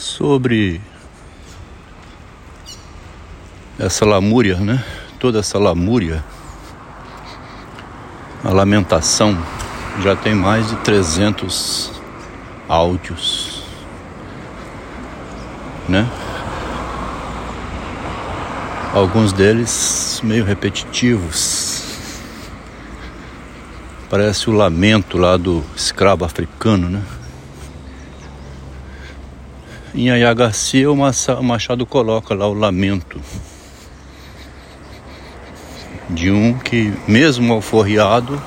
sobre essa lamúria, né? Toda essa lamúria, a lamentação, já tem mais de 300 áudios, né? Alguns deles meio repetitivos. Parece o lamento lá do escravo africano, né? Em Yaya Garcia, o Machado coloca lá o lamento de um que, mesmo alforriado,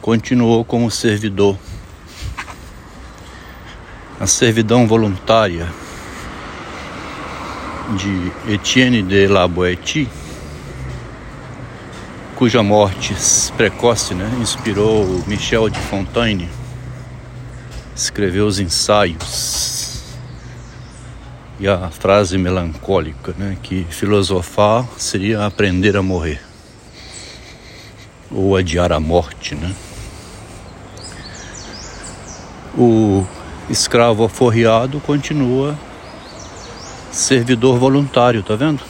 continuou como servidor. A servidão voluntária de Etienne de la Boétie, cuja morte precoce né, inspirou Michel de Fontaine escreveu os ensaios e a frase melancólica, né, que filosofar seria aprender a morrer ou adiar a morte, né? O escravo aforreado continua servidor voluntário, tá vendo?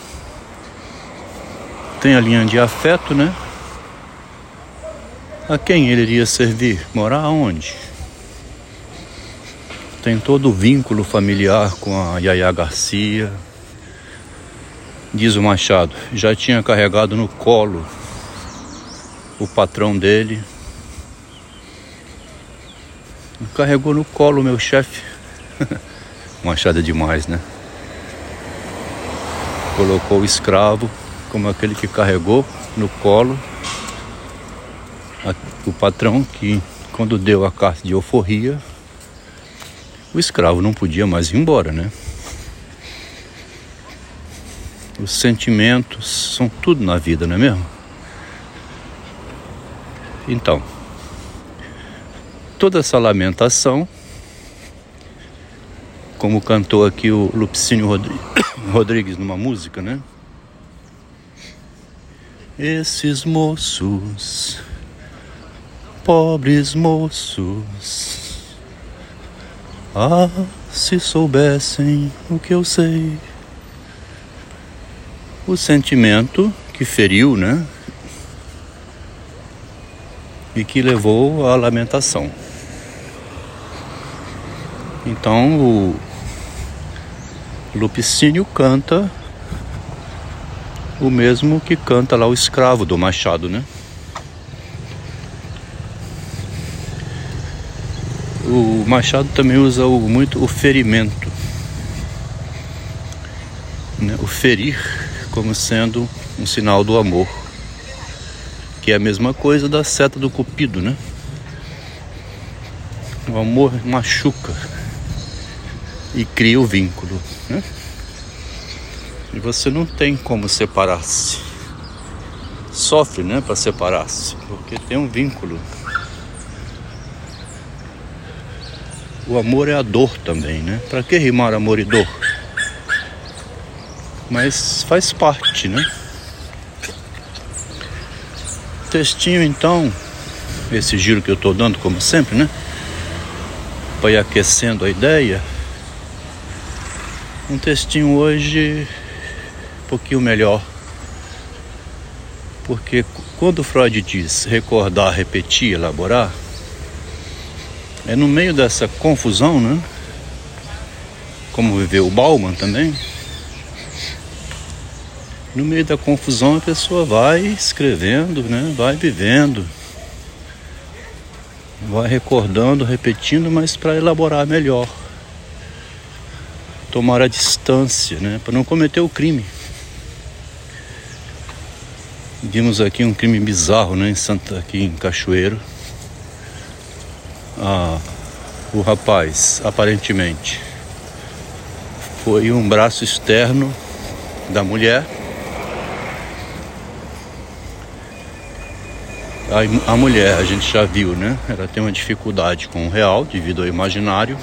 Tem a linha de afeto, né? A quem ele iria servir? Morar onde? Tem todo o vínculo familiar com a Yaya Garcia. Diz o Machado, já tinha carregado no colo o patrão dele. Carregou no colo o meu chefe. Machado é demais, né? Colocou o escravo como aquele que carregou no colo o patrão que, quando deu a carta de euforia, o escravo não podia mais ir embora, né? Os sentimentos são tudo na vida, não é mesmo? Então, toda essa lamentação, como cantou aqui o Lupicínio Rodrigues numa música, né? Esses moços, pobres moços, ah, se soubessem o que eu sei. O sentimento que feriu, né? E que levou à lamentação. Então o Lupicínio canta o mesmo que canta lá o escravo do Machado, né? O Machado também usa o, muito o ferimento, né? o ferir como sendo um sinal do amor, que é a mesma coisa da seta do cupido, né? O amor machuca e cria o vínculo, né? E você não tem como separar-se. Sofre, né, para separar-se, porque tem um vínculo O amor é a dor também, né? Para que rimar amor e dor? Mas faz parte, né? Textinho então, esse giro que eu estou dando como sempre, né? Para ir aquecendo a ideia. Um textinho hoje um pouquinho melhor. Porque quando Freud diz recordar, repetir, elaborar, é no meio dessa confusão, né? Como viveu o Bauman também. No meio da confusão a pessoa vai escrevendo, né? Vai vivendo. Vai recordando, repetindo, mas para elaborar melhor. Tomar a distância, né? Para não cometer o crime. Vimos aqui um crime bizarro, né? Em Santa, aqui em Cachoeiro o rapaz, aparentemente, foi um braço externo da mulher. A, a mulher, a gente já viu, né? Ela tem uma dificuldade com o real devido ao imaginário.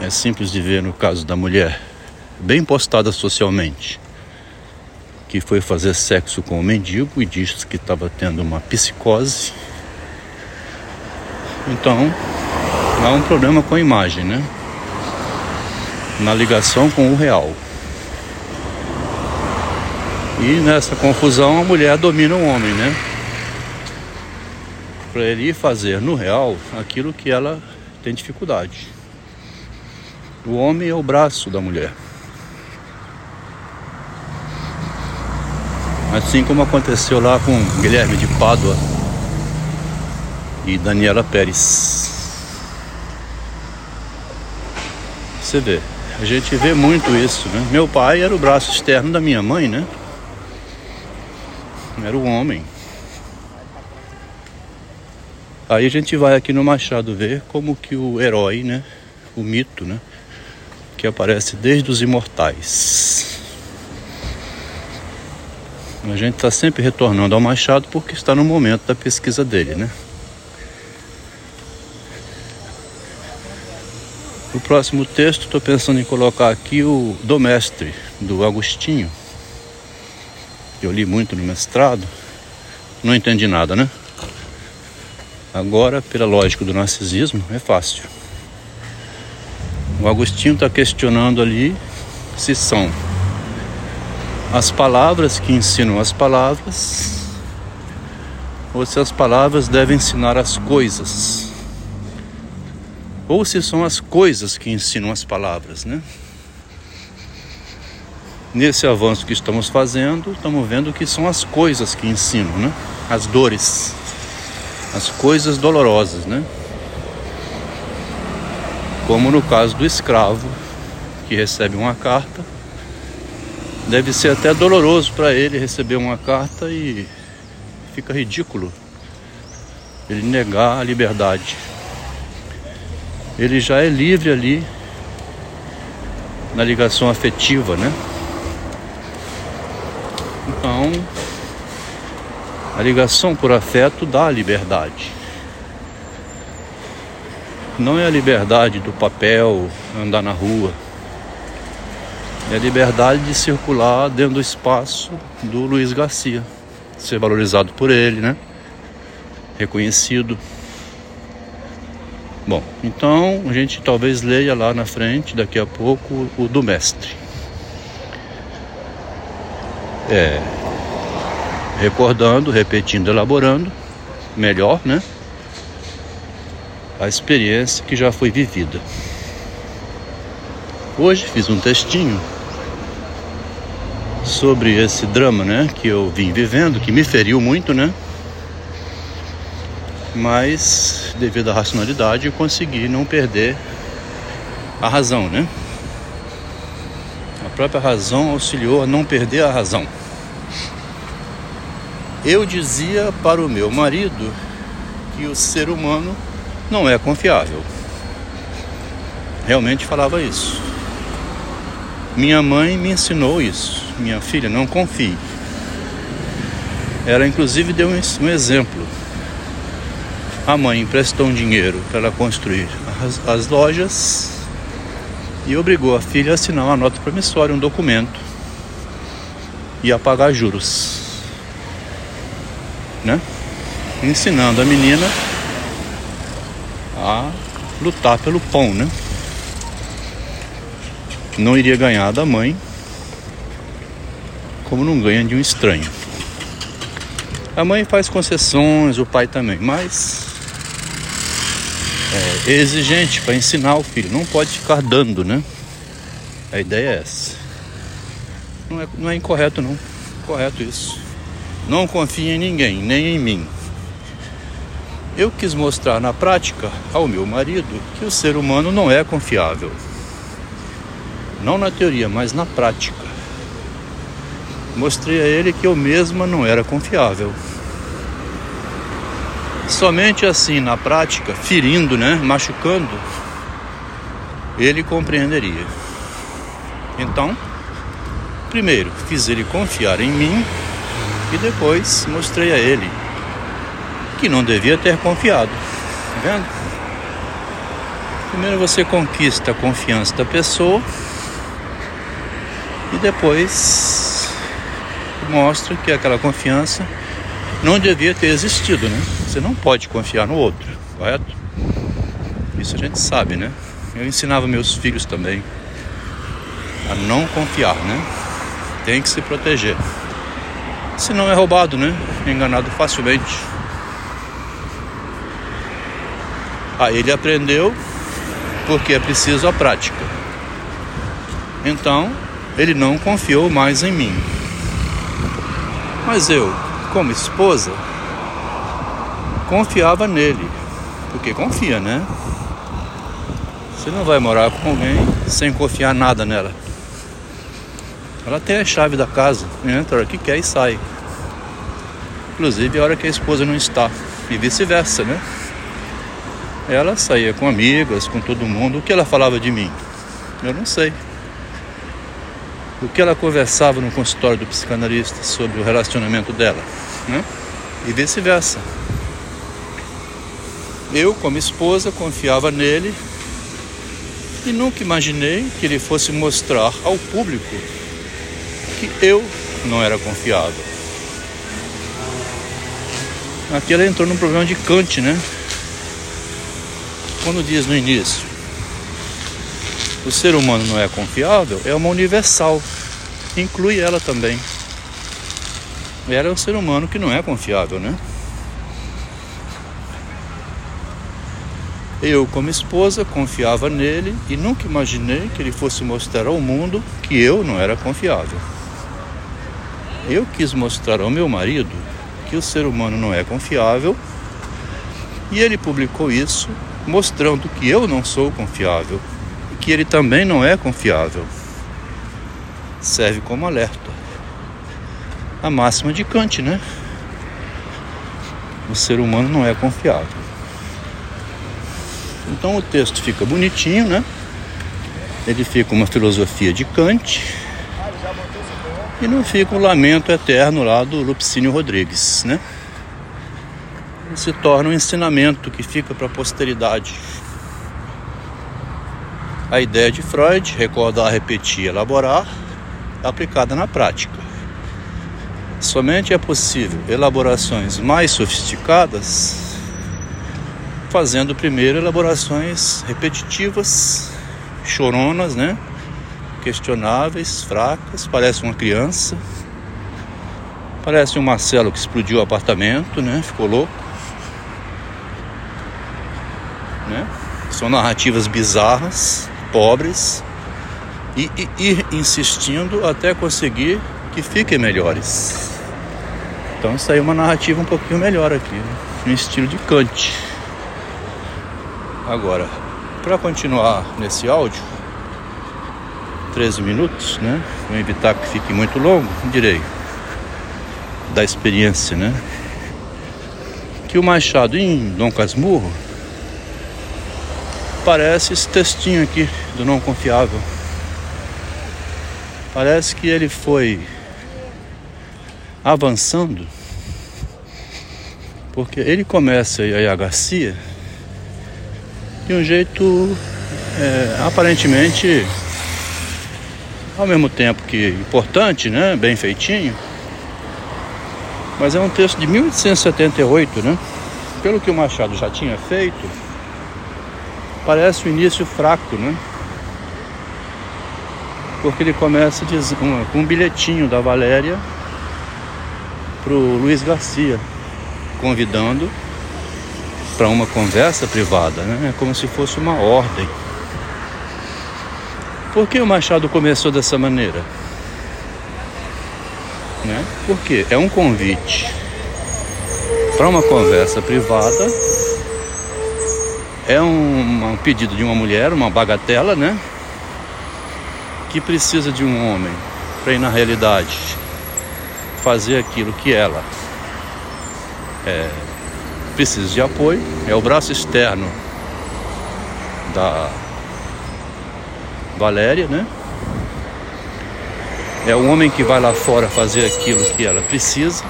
É simples de ver no caso da mulher, bem postada socialmente, que foi fazer sexo com o mendigo e disse que estava tendo uma psicose então, há um problema com a imagem, né? Na ligação com o real. E nessa confusão a mulher domina o homem, né? Para ele fazer no real aquilo que ela tem dificuldade. O homem é o braço da mulher. Assim como aconteceu lá com Guilherme de Pádua e Daniela Pérez. Você vê, a gente vê muito isso, né? Meu pai era o braço externo da minha mãe, né? Era o homem. Aí a gente vai aqui no Machado ver como que o herói, né? O mito, né? Que aparece desde os imortais. A gente está sempre retornando ao Machado porque está no momento da pesquisa dele, né? No próximo texto, estou pensando em colocar aqui o Domestre, do Agostinho. Eu li muito no mestrado, não entendi nada, né? Agora, pela lógica do narcisismo, é fácil. O Agostinho está questionando ali se são as palavras que ensinam as palavras ou se as palavras devem ensinar as coisas ou se são as coisas que ensinam as palavras, né? Nesse avanço que estamos fazendo, estamos vendo que são as coisas que ensinam, né? As dores, as coisas dolorosas, né? Como no caso do escravo que recebe uma carta, deve ser até doloroso para ele receber uma carta e fica ridículo ele negar a liberdade ele já é livre ali na ligação afetiva, né? Então, a ligação por afeto dá a liberdade. Não é a liberdade do papel, andar na rua. É a liberdade de circular dentro do espaço do Luiz Garcia, ser valorizado por ele, né? Reconhecido. Bom, então a gente talvez leia lá na frente, daqui a pouco, o do mestre. É, recordando, repetindo, elaborando, melhor, né? A experiência que já foi vivida. Hoje fiz um textinho sobre esse drama, né? Que eu vim vivendo, que me feriu muito, né? Mas devido à racionalidade eu consegui não perder a razão, né? A própria razão auxiliou a não perder a razão. Eu dizia para o meu marido que o ser humano não é confiável. Realmente falava isso. Minha mãe me ensinou isso. Minha filha, não confie. Ela inclusive deu um exemplo a mãe emprestou um dinheiro para ela construir as, as lojas e obrigou a filha a assinar uma nota promissória, um documento e a pagar juros, né? Ensinando a menina a lutar pelo pão, né? Não iria ganhar da mãe, como não ganha de um estranho. A mãe faz concessões, o pai também, mas é, exigente para ensinar o filho. Não pode ficar dando, né? A ideia é essa. Não é, não é incorreto, não. Correto isso. Não confie em ninguém, nem em mim. Eu quis mostrar na prática ao meu marido que o ser humano não é confiável. Não na teoria, mas na prática. Mostrei a ele que eu mesma não era confiável. Somente assim, na prática, ferindo, né, machucando, ele compreenderia. Então, primeiro fiz ele confiar em mim e depois mostrei a ele que não devia ter confiado. Tá vendo? Primeiro você conquista a confiança da pessoa e depois mostra que aquela confiança não devia ter existido, né? Você não pode confiar no outro, correto? Isso a gente sabe, né? Eu ensinava meus filhos também a não confiar, né? Tem que se proteger. Senão é roubado, né? Enganado facilmente. Aí ele aprendeu porque é preciso a prática. Então, ele não confiou mais em mim. Mas eu, como esposa, confiava nele. Porque confia, né? Você não vai morar com alguém sem confiar nada nela. Ela tem a chave da casa, entra a hora que quer e sai. Inclusive a hora que a esposa não está. E vice-versa, né? Ela saía com amigas, com todo mundo. O que ela falava de mim? Eu não sei. O que ela conversava no consultório do psicanalista sobre o relacionamento dela, né? E vice-versa. Eu, como esposa, confiava nele e nunca imaginei que ele fosse mostrar ao público que eu não era confiável. Aqui ela entrou num problema de Kant, né? Quando diz no início, o ser humano não é confiável, é uma universal, inclui ela também. Ela é um ser humano que não é confiável, né? Eu, como esposa, confiava nele e nunca imaginei que ele fosse mostrar ao mundo que eu não era confiável. Eu quis mostrar ao meu marido que o ser humano não é confiável e ele publicou isso mostrando que eu não sou confiável e que ele também não é confiável. Serve como alerta. A máxima de Kant, né? O ser humano não é confiável. Então o texto fica bonitinho, né? Ele fica uma filosofia de Kant e não fica o lamento eterno lá do Lupicínio Rodrigues, né? Se torna um ensinamento que fica para a posteridade. A ideia de Freud, recordar, repetir, elaborar, aplicada na prática. Somente é possível elaborações mais sofisticadas fazendo primeiro elaborações repetitivas, choronas, né? questionáveis, fracas, parece uma criança. Parece um Marcelo que explodiu o apartamento, né? Ficou louco. Né? São narrativas bizarras, pobres, e, ir insistindo até conseguir que fiquem melhores. Então aí é uma narrativa um pouquinho melhor aqui, né? no estilo de Kant. Agora, para continuar nesse áudio, 13 minutos, né? Vou evitar que fique muito longo, direi da experiência, né? Que o Machado em Dom Casmurro parece esse textinho aqui do não confiável. Parece que ele foi avançando, porque ele começa aí a Garcia de um jeito é, aparentemente ao mesmo tempo que importante, né, bem feitinho, mas é um texto de 1878, né? Pelo que o Machado já tinha feito, parece o um início fraco, né? Porque ele começa com um bilhetinho da Valéria para o Luiz Garcia, convidando para uma conversa privada, né? É como se fosse uma ordem. Por que o Machado começou dessa maneira? Né? Porque é um convite para uma conversa privada, é um, um pedido de uma mulher, uma bagatela, né? Que precisa de um homem para ir na realidade fazer aquilo que ela é, precisa de apoio, é o braço externo da Valéria, né? É o homem que vai lá fora fazer aquilo que ela precisa.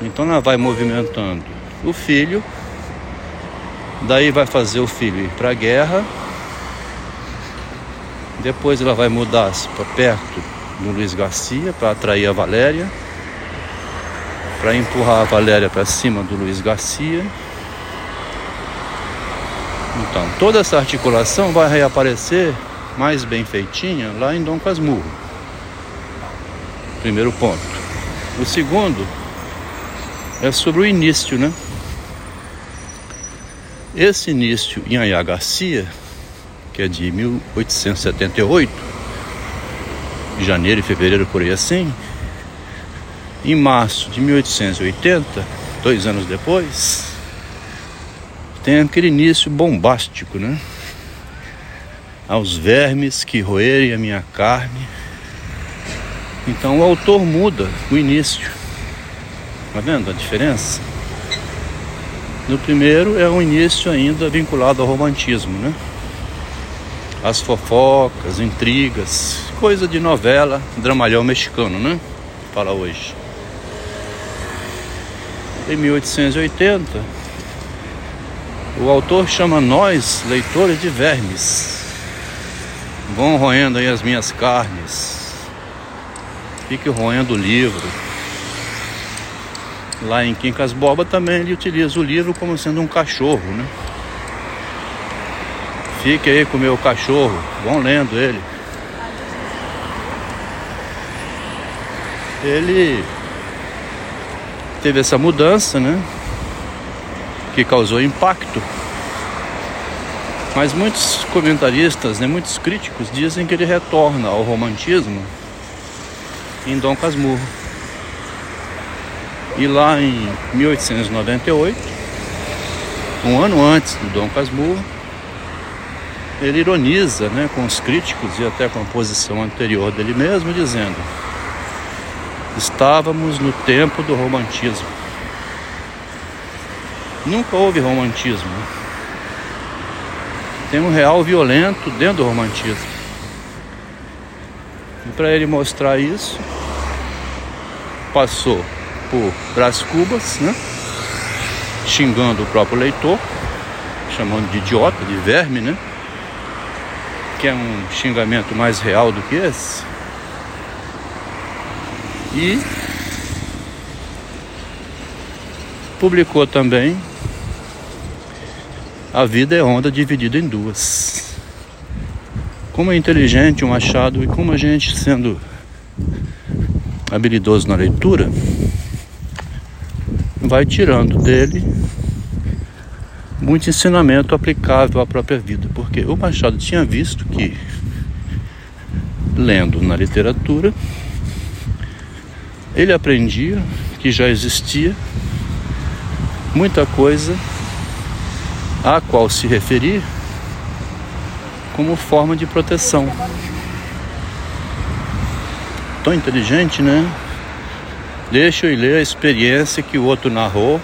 Então ela vai movimentando o filho, daí vai fazer o filho ir para a guerra, depois ela vai mudar-se para perto do Luiz Garcia para atrair a Valéria, para empurrar a Valéria para cima do Luiz Garcia. Então, toda essa articulação vai reaparecer mais bem feitinha lá em Dom Casmurro. Primeiro ponto. O segundo é sobre o início, né? Esse início em Ayá Garcia, que é de 1878, janeiro e fevereiro por aí assim, em março de 1880, dois anos depois, tem aquele início bombástico, né? Aos vermes que roerem a minha carne. Então o autor muda o início. Tá vendo a diferença? No primeiro é um início ainda vinculado ao romantismo, né? As fofocas, intrigas, coisa de novela, dramalhão mexicano, né? Fala hoje. Em 1880, o autor chama nós, leitores, de vermes. Vão roendo aí as minhas carnes. Fique roendo o livro. Lá em Quincas Boba também ele utiliza o livro como sendo um cachorro, né? Fique aí com o meu cachorro, vão lendo ele. Ele teve essa mudança, né? que causou impacto. Mas muitos comentaristas, né, muitos críticos dizem que ele retorna ao romantismo em Dom Casmurro. E lá em 1898, um ano antes do Dom Casmurro, ele ironiza né, com os críticos e até com a posição anterior dele mesmo, dizendo: Estávamos no tempo do romantismo. Nunca houve romantismo. Tem um real violento dentro do romantismo. E para ele mostrar isso, passou por Brás Cubas, né? xingando o próprio leitor, chamando de idiota, de verme, né? Que é um xingamento mais real do que esse. E publicou também a vida é onda dividida em duas. Como é inteligente o Machado e como a gente, sendo habilidoso na leitura, vai tirando dele muito ensinamento aplicável à própria vida, porque o Machado tinha visto que, lendo na literatura, ele aprendia que já existia muita coisa a qual se referir como forma de proteção. Tão inteligente, né? Deixa eu ler a experiência que o outro narrou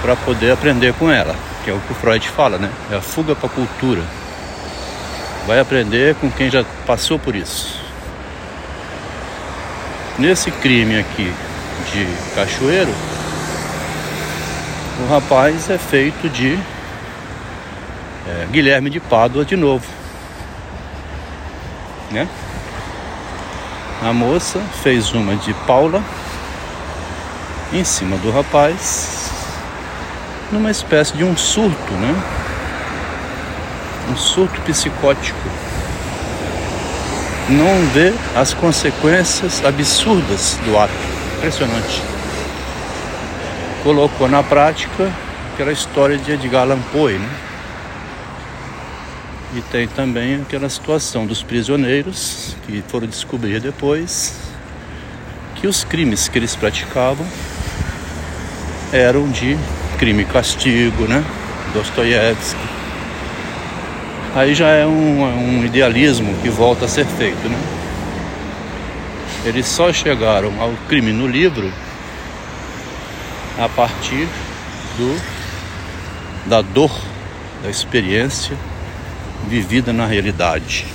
para poder aprender com ela, que é o que o Freud fala, né? É a fuga para a cultura. Vai aprender com quem já passou por isso. Nesse crime aqui de Cachoeiro, o rapaz é feito de é, Guilherme de Pádua de novo. Né? A moça fez uma de Paula em cima do rapaz numa espécie de um surto, né? Um surto psicótico. Não vê as consequências absurdas do ato. Impressionante colocou na prática aquela história de Edgar Allan Poe, né? E tem também aquela situação dos prisioneiros que foram descobrir depois que os crimes que eles praticavam eram de crime e castigo, né? Dostoiévski. Aí já é um, um idealismo que volta a ser feito, né? Eles só chegaram ao crime no livro a partir do da dor, da experiência vivida na realidade.